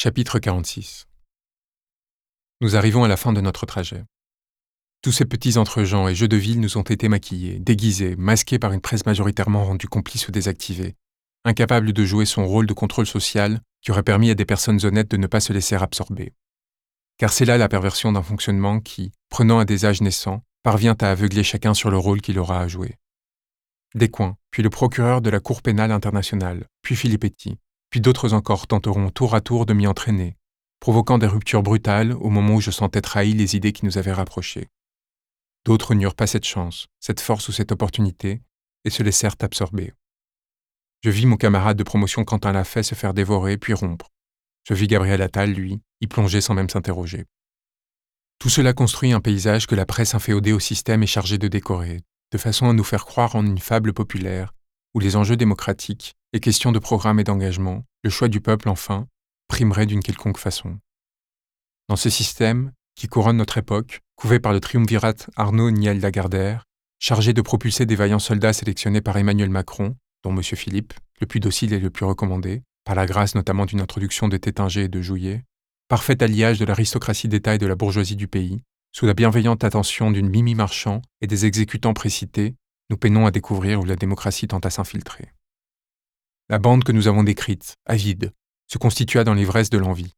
Chapitre 46 Nous arrivons à la fin de notre trajet. Tous ces petits entre-gens et jeux de ville nous ont été maquillés, déguisés, masqués par une presse majoritairement rendue complice ou désactivée, incapable de jouer son rôle de contrôle social qui aurait permis à des personnes honnêtes de ne pas se laisser absorber. Car c'est là la perversion d'un fonctionnement qui, prenant à des âges naissants, parvient à aveugler chacun sur le rôle qu'il aura à jouer. Descoings, puis le procureur de la Cour pénale internationale, puis Filippetti, puis d'autres encore tenteront tour à tour de m'y entraîner, provoquant des ruptures brutales au moment où je sentais trahi les idées qui nous avaient rapprochés. D'autres n'eurent pas cette chance, cette force ou cette opportunité, et se laissèrent absorber. Je vis mon camarade de promotion Quentin Lafay se faire dévorer puis rompre. Je vis Gabriel Attal, lui, y plonger sans même s'interroger. Tout cela construit un paysage que la presse inféodée au système est chargée de décorer, de façon à nous faire croire en une fable populaire, où les enjeux démocratiques, les questions de programme et d'engagement, le choix du peuple enfin, primeraient d'une quelconque façon. Dans ce système, qui couronne notre époque, couvé par le triumvirat Arnaud Niel Lagardère, chargé de propulser des vaillants soldats sélectionnés par Emmanuel Macron, dont M. Philippe, le plus docile et le plus recommandé, par la grâce notamment d'une introduction de Tétinger et de Jouillet, parfait alliage de l'aristocratie d'État et de la bourgeoisie du pays, sous la bienveillante attention d'une Mimi Marchand et des exécutants précités, nous peinons à découvrir où la démocratie tente à s'infiltrer. La bande que nous avons décrite, avide, se constitua dans l'ivresse de l'envie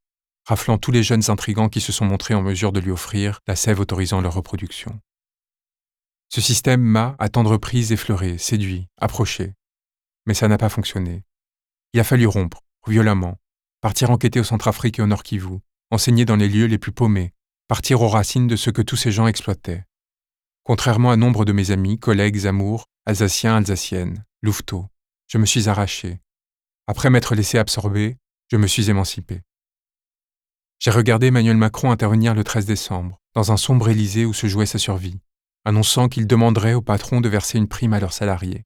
raflant tous les jeunes intrigants qui se sont montrés en mesure de lui offrir la sève autorisant leur reproduction. Ce système m'a, à tendre prise, effleuré, séduit, approché. Mais ça n'a pas fonctionné. Il a fallu rompre, violemment, partir enquêter au Centrafrique et au Nord Kivu, enseigner dans les lieux les plus paumés, partir aux racines de ce que tous ces gens exploitaient. Contrairement à nombre de mes amis, collègues, amours, alsaciens, alsaciennes, louveteaux, je me suis arraché. Après m'être laissé absorber, je me suis émancipé. J'ai regardé Emmanuel Macron intervenir le 13 décembre, dans un sombre Élysée où se jouait sa survie, annonçant qu'il demanderait aux patrons de verser une prime à leurs salariés.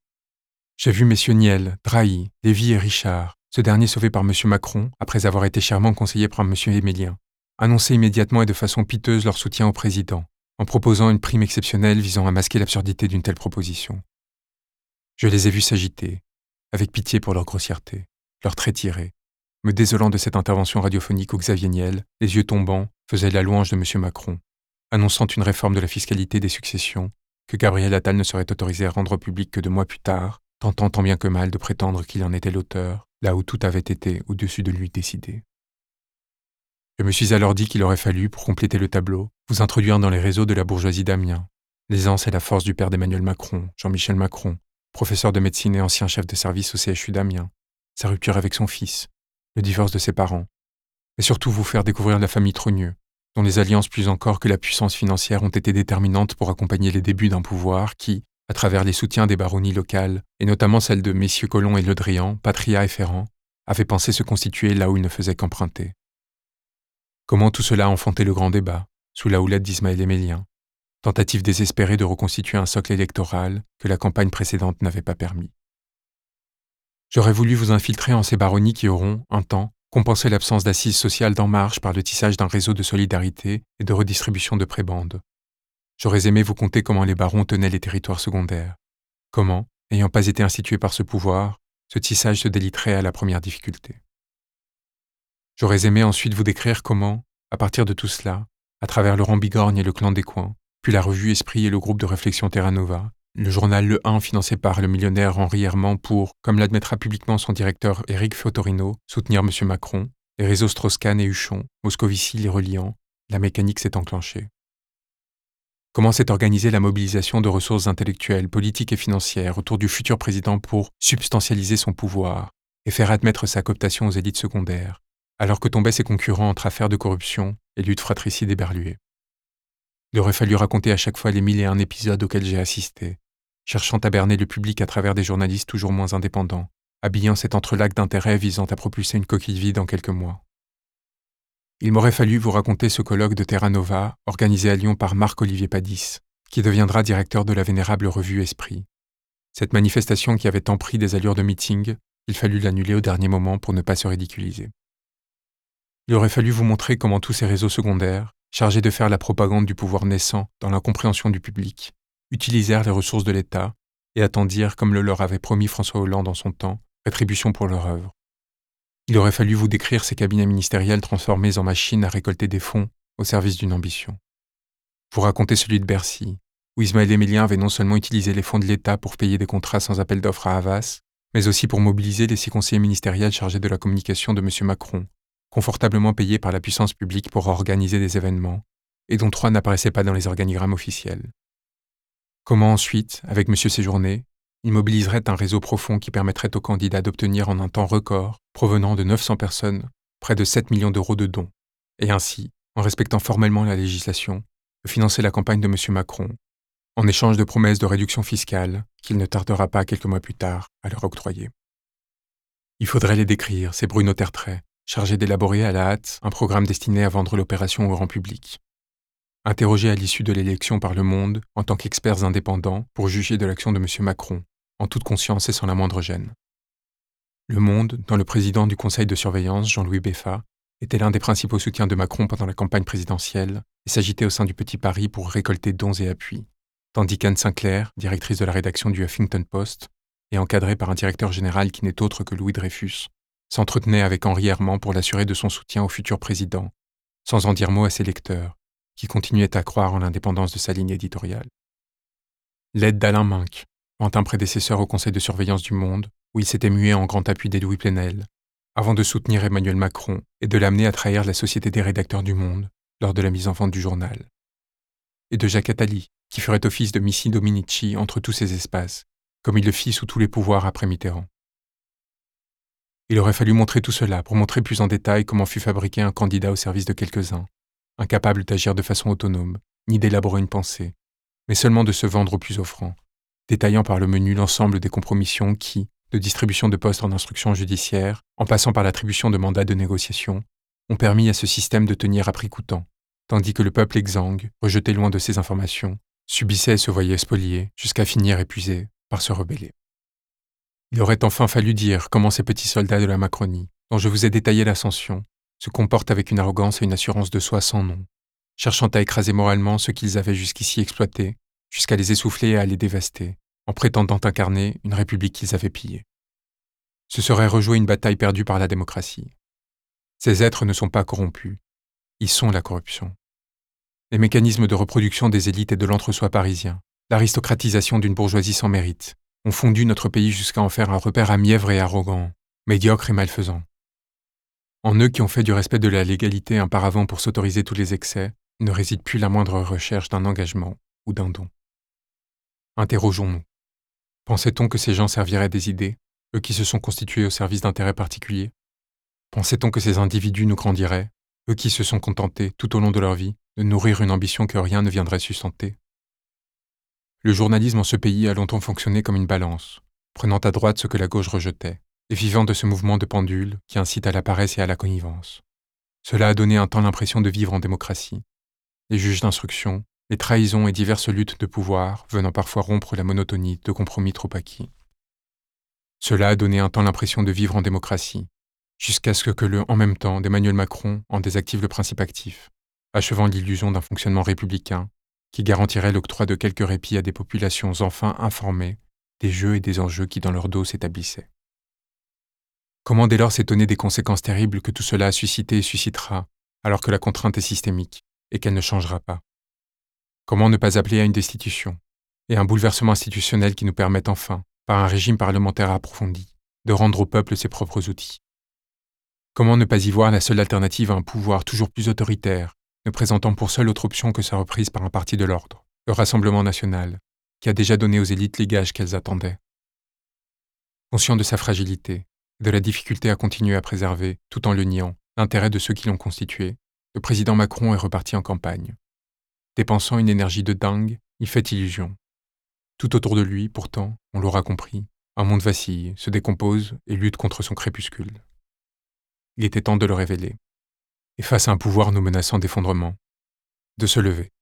J'ai vu messieurs Niel, Drahi, Lévy et Richard, ce dernier sauvé par M. Macron après avoir été chèrement conseillé par M. Émilien, annoncer immédiatement et de façon piteuse leur soutien au président, en proposant une prime exceptionnelle visant à masquer l'absurdité d'une telle proposition. Je les ai vus s'agiter, avec pitié pour leur grossièreté, leur traits tirés, me désolant de cette intervention radiophonique où Xavier Niel, les yeux tombants, faisait la louange de M. Macron, annonçant une réforme de la fiscalité des successions que Gabriel Attal ne serait autorisé à rendre public que deux mois plus tard, tentant tant bien que mal de prétendre qu'il en était l'auteur, là où tout avait été au-dessus de lui décidé. Je me suis alors dit qu'il aurait fallu, pour compléter le tableau, vous introduire dans les réseaux de la bourgeoisie d'Amiens, l'aisance et la force du père d'Emmanuel Macron, Jean-Michel Macron, professeur de médecine et ancien chef de service au CHU d'Amiens, sa rupture avec son fils, le divorce de ses parents, et surtout vous faire découvrir la famille Trogneux, dont les alliances plus encore que la puissance financière ont été déterminantes pour accompagner les débuts d'un pouvoir qui, à travers les soutiens des baronnies locales, et notamment celles de messieurs Colomb et Le Drian, Patria et Ferrand, avait pensé se constituer là où il ne faisait qu'emprunter. Comment tout cela a enfanté le grand débat, sous la houlette d'Ismaël Émélien, tentative désespérée de reconstituer un socle électoral que la campagne précédente n'avait pas permis. J'aurais voulu vous infiltrer en ces baronnies qui auront, un temps, compensé l'absence d'assises sociales d'En Marche par le tissage d'un réseau de solidarité et de redistribution de prébendes. J'aurais aimé vous conter comment les barons tenaient les territoires secondaires. Comment, ayant pas été institués par ce pouvoir, ce tissage se déliterait à la première difficulté. J'aurais aimé ensuite vous décrire comment, à partir de tout cela, à travers Laurent Bigorgne et le clan des coins, puis la revue Esprit et le groupe de réflexion Terra Nova, le journal Le 1 financé par le millionnaire Henri Herman pour, comme l'admettra publiquement son directeur Éric Fotorino, soutenir M. Macron, les réseaux Strauss-Kahn et Huchon, Moscovici les reliant, la mécanique s'est enclenchée. Comment s'est organisée la mobilisation de ressources intellectuelles, politiques et financières autour du futur président pour substantialiser son pouvoir et faire admettre sa cooptation aux élites secondaires, alors que tombaient ses concurrents entre affaires de corruption et lutte fratricide éberluée. Il aurait fallu raconter à chaque fois les mille et un épisodes auxquels j'ai assisté, cherchant à berner le public à travers des journalistes toujours moins indépendants, habillant cet entrelac d'intérêts visant à propulser une coquille vide en quelques mois. Il m'aurait fallu vous raconter ce colloque de Terra Nova organisé à Lyon par Marc-Olivier Padis, qui deviendra directeur de la vénérable revue Esprit. Cette manifestation qui avait tant pris des allures de meeting, il fallut l'annuler au dernier moment pour ne pas se ridiculiser. Il aurait fallu vous montrer comment tous ces réseaux secondaires, chargés de faire la propagande du pouvoir naissant dans l'incompréhension du public, utilisèrent les ressources de l'État et attendirent, comme le leur avait promis François Hollande en son temps, rétribution pour leur œuvre. Il aurait fallu vous décrire ces cabinets ministériels transformés en machines à récolter des fonds au service d'une ambition. Vous racontez celui de Bercy, où Ismaël Émilien avait non seulement utilisé les fonds de l'État pour payer des contrats sans appel d'offres à Havas, mais aussi pour mobiliser les six conseillers ministériels chargés de la communication de M. Macron, confortablement payés par la puissance publique pour organiser des événements, et dont trois n'apparaissaient pas dans les organigrammes officiels. Comment ensuite, avec M. Séjourné, il mobiliserait un réseau profond qui permettrait aux candidats d'obtenir en un temps record, provenant de 900 personnes, près de 7 millions d'euros de dons, et ainsi, en respectant formellement la législation, de financer la campagne de M. Macron, en échange de promesses de réduction fiscale qu'il ne tardera pas quelques mois plus tard à leur octroyer. Il faudrait les décrire, ces Bruno Tertrais, chargés d'élaborer à la hâte un programme destiné à vendre l'opération au grand public. Interrogés à l'issue de l'élection par le Monde en tant qu'experts indépendants pour juger de l'action de M. Macron, en toute conscience et sans la moindre gêne. Le Monde, dont le président du conseil de surveillance, Jean-Louis Beffa, était l'un des principaux soutiens de Macron pendant la campagne présidentielle et s'agitait au sein du Petit Paris pour récolter dons et appuis, tandis qu'Anne Sinclair, directrice de la rédaction du Huffington Post, et encadrée par un directeur général qui n'est autre que Louis Dreyfus, s'entretenait avec Henri Herman pour l'assurer de son soutien au futur président, sans en dire mot à ses lecteurs, qui continuaient à croire en l'indépendance de sa ligne éditoriale. L'aide d'Alain Minck, un prédécesseur au conseil de surveillance du Monde, où il s'était mué en grand appui d'Edoui Plenel, avant de soutenir Emmanuel Macron et de l'amener à trahir la Société des rédacteurs du Monde lors de la mise en vente du journal. Et de Jacques Attali, qui ferait office de Missi Dominici entre tous ces espaces, comme il le fit sous tous les pouvoirs après Mitterrand. Il aurait fallu montrer tout cela pour montrer plus en détail comment fut fabriqué un candidat au service de quelques-uns, incapable d'agir de façon autonome, ni d'élaborer une pensée, mais seulement de se vendre au plus offrant, détaillant par le menu l'ensemble des compromissions qui, de distribution de postes en instruction judiciaire, en passant par l'attribution de mandats de négociation, ont permis à ce système de tenir à prix coûtant, tandis que le peuple exsangue, rejeté loin de ces informations, subissait et se voyait spolié jusqu'à finir épuisé par se rebeller. Il aurait enfin fallu dire comment ces petits soldats de la Macronie, dont je vous ai détaillé l'ascension, se comportent avec une arrogance et une assurance de soi sans nom, cherchant à écraser moralement ce qu'ils avaient jusqu'ici exploité jusqu'à les essouffler et à les dévaster, en prétendant incarner une république qu'ils avaient pillée. Ce serait rejouer une bataille perdue par la démocratie. Ces êtres ne sont pas corrompus, ils sont la corruption. Les mécanismes de reproduction des élites et de l'entre-soi parisien, l'aristocratisation d'une bourgeoisie sans mérite, ont fondu notre pays jusqu'à en faire un repère à mièvre et arrogant, médiocre et malfaisant. En eux qui ont fait du respect de la légalité un paravent pour s'autoriser tous les excès, ne réside plus la moindre recherche d'un engagement ou d'un don. Interrogeons-nous. Pensait-on que ces gens serviraient des idées, eux qui se sont constitués au service d'intérêts particuliers? Pensait-on que ces individus nous grandiraient, eux qui se sont contentés, tout au long de leur vie, de nourrir une ambition que rien ne viendrait sustenter? Le journalisme en ce pays a longtemps fonctionné comme une balance, prenant à droite ce que la gauche rejetait, et vivant de ce mouvement de pendule qui incite à la paresse et à la connivence. Cela a donné un temps l'impression de vivre en démocratie. Les juges d'instruction, les trahisons et diverses luttes de pouvoir venant parfois rompre la monotonie de compromis trop acquis. Cela a donné un temps l'impression de vivre en démocratie, jusqu'à ce que le en même temps d'Emmanuel Macron en désactive le principe actif, achevant l'illusion d'un fonctionnement républicain qui garantirait l'octroi de quelques répits à des populations enfin informées des jeux et des enjeux qui dans leur dos s'établissaient. Comment dès lors s'étonner des conséquences terribles que tout cela a suscité et suscitera, alors que la contrainte est systémique et qu'elle ne changera pas? Comment ne pas appeler à une destitution et un bouleversement institutionnel qui nous permette enfin, par un régime parlementaire approfondi, de rendre au peuple ses propres outils? Comment ne pas y voir la seule alternative à un pouvoir toujours plus autoritaire, ne présentant pour seule autre option que sa reprise par un parti de l'ordre, le Rassemblement national, qui a déjà donné aux élites les gages qu'elles attendaient Conscient de sa fragilité, de la difficulté à continuer à préserver, tout en le niant, l'intérêt de ceux qui l'ont constitué, le président Macron est reparti en campagne. Dépensant une énergie de dingue, il fait illusion. Tout autour de lui, pourtant, on l'aura compris, un monde vacille, se décompose et lutte contre son crépuscule. Il était temps de le révéler. Et face à un pouvoir nous menaçant d'effondrement, de se lever.